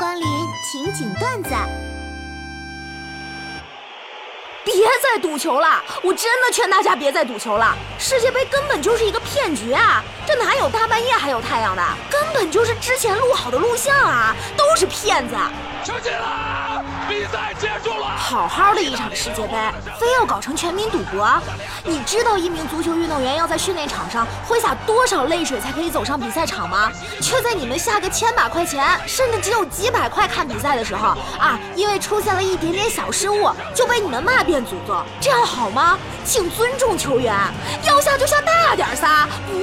光临情景段子。别再赌球了！我真的劝大家别再赌球了。世界杯根本就是一个骗局啊！这哪有大半夜还有太阳的？根本就是之前录好的录像啊，都是骗子。球进了，比赛结束了。好好的一场世界杯，非要搞成全民赌博？你知道一名足球运动员要在训练场上挥洒多少泪水才可以走上比赛场吗？却在你们下个千把块钱，甚至只有几百块看比赛的时候啊，因为出现了一点点小失误，就被你们骂遍祖宗，这样好吗？请尊重球员，要下就下大点，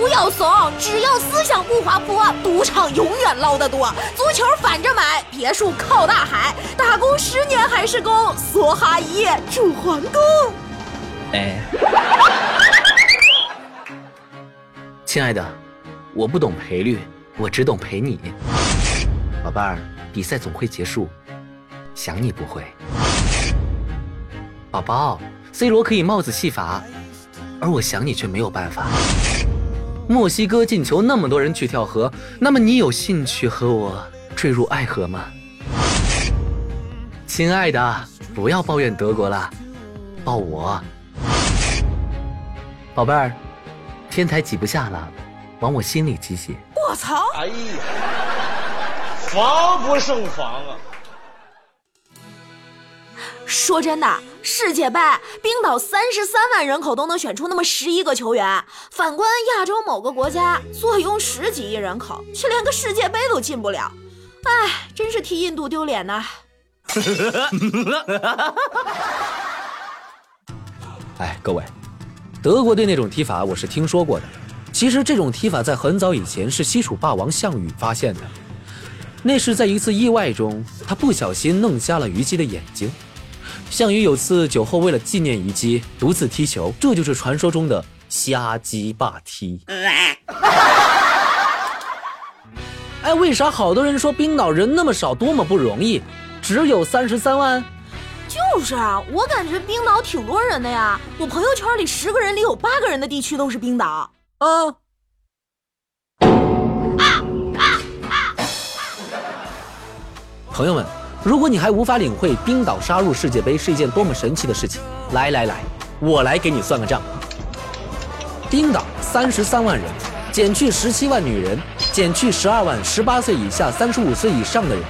不要怂，只要思想不滑坡，赌场永远捞得多。足球反着买，别墅靠。大海打工十年还是工，梭哈一夜住皇宫。哎，亲爱的，我不懂赔率，我只懂陪你。宝贝儿，比赛总会结束，想你不会。宝宝，C 罗可以帽子戏法，而我想你却没有办法。墨西哥进球，那么多人去跳河，那么你有兴趣和我坠入爱河吗？亲爱的，不要抱怨德国了，抱我，宝贝儿，天台挤不下了，往我心里挤挤。我操！哎呀，防不胜防啊！说真的，世界杯，冰岛三十三万人口都能选出那么十一个球员，反观亚洲某个国家，坐拥十几亿人口，却连个世界杯都进不了，哎，真是替印度丢脸呐！哎，各位，德国队那种踢法我是听说过的。其实这种踢法在很早以前是西楚霸王项羽发现的。那是在一次意外中，他不小心弄瞎了虞姬的眼睛。项羽有次酒后为了纪念虞姬，独自踢球，这就是传说中的瞎鸡霸踢。哎，为啥好多人说冰岛人那么少，多么不容易？只有三十三万，就是啊，我感觉冰岛挺多人的呀。我朋友圈里十个人里有八个人的地区都是冰岛。啊！朋友们，如果你还无法领会冰岛杀入世界杯是一件多么神奇的事情，来来来，我来给你算个账。冰岛三十三万人，减去十七万女人，减去十二万十八岁以下、三十五岁以上的人。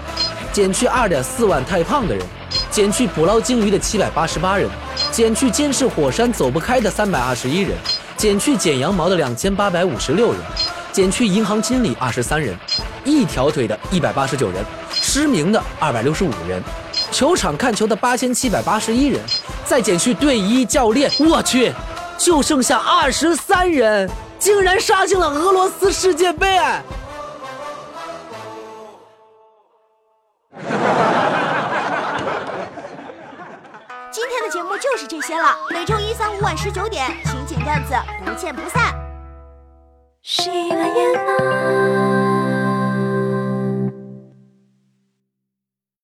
减去二点四万太胖的人，减去捕捞鲸鱼的七百八十八人，减去监视火山走不开的三百二十一人，减去剪羊毛的两千八百五十六人，减去银行经理二十三人，一条腿的一百八十九人，失明的二百六十五人，球场看球的八千七百八十一人，再减去队医教练，我去，就剩下二十三人，竟然杀进了俄罗斯世界杯！今天的节目就是这些了，每周一、三、五晚十九点，情景段子不见不散。喜马拉雅。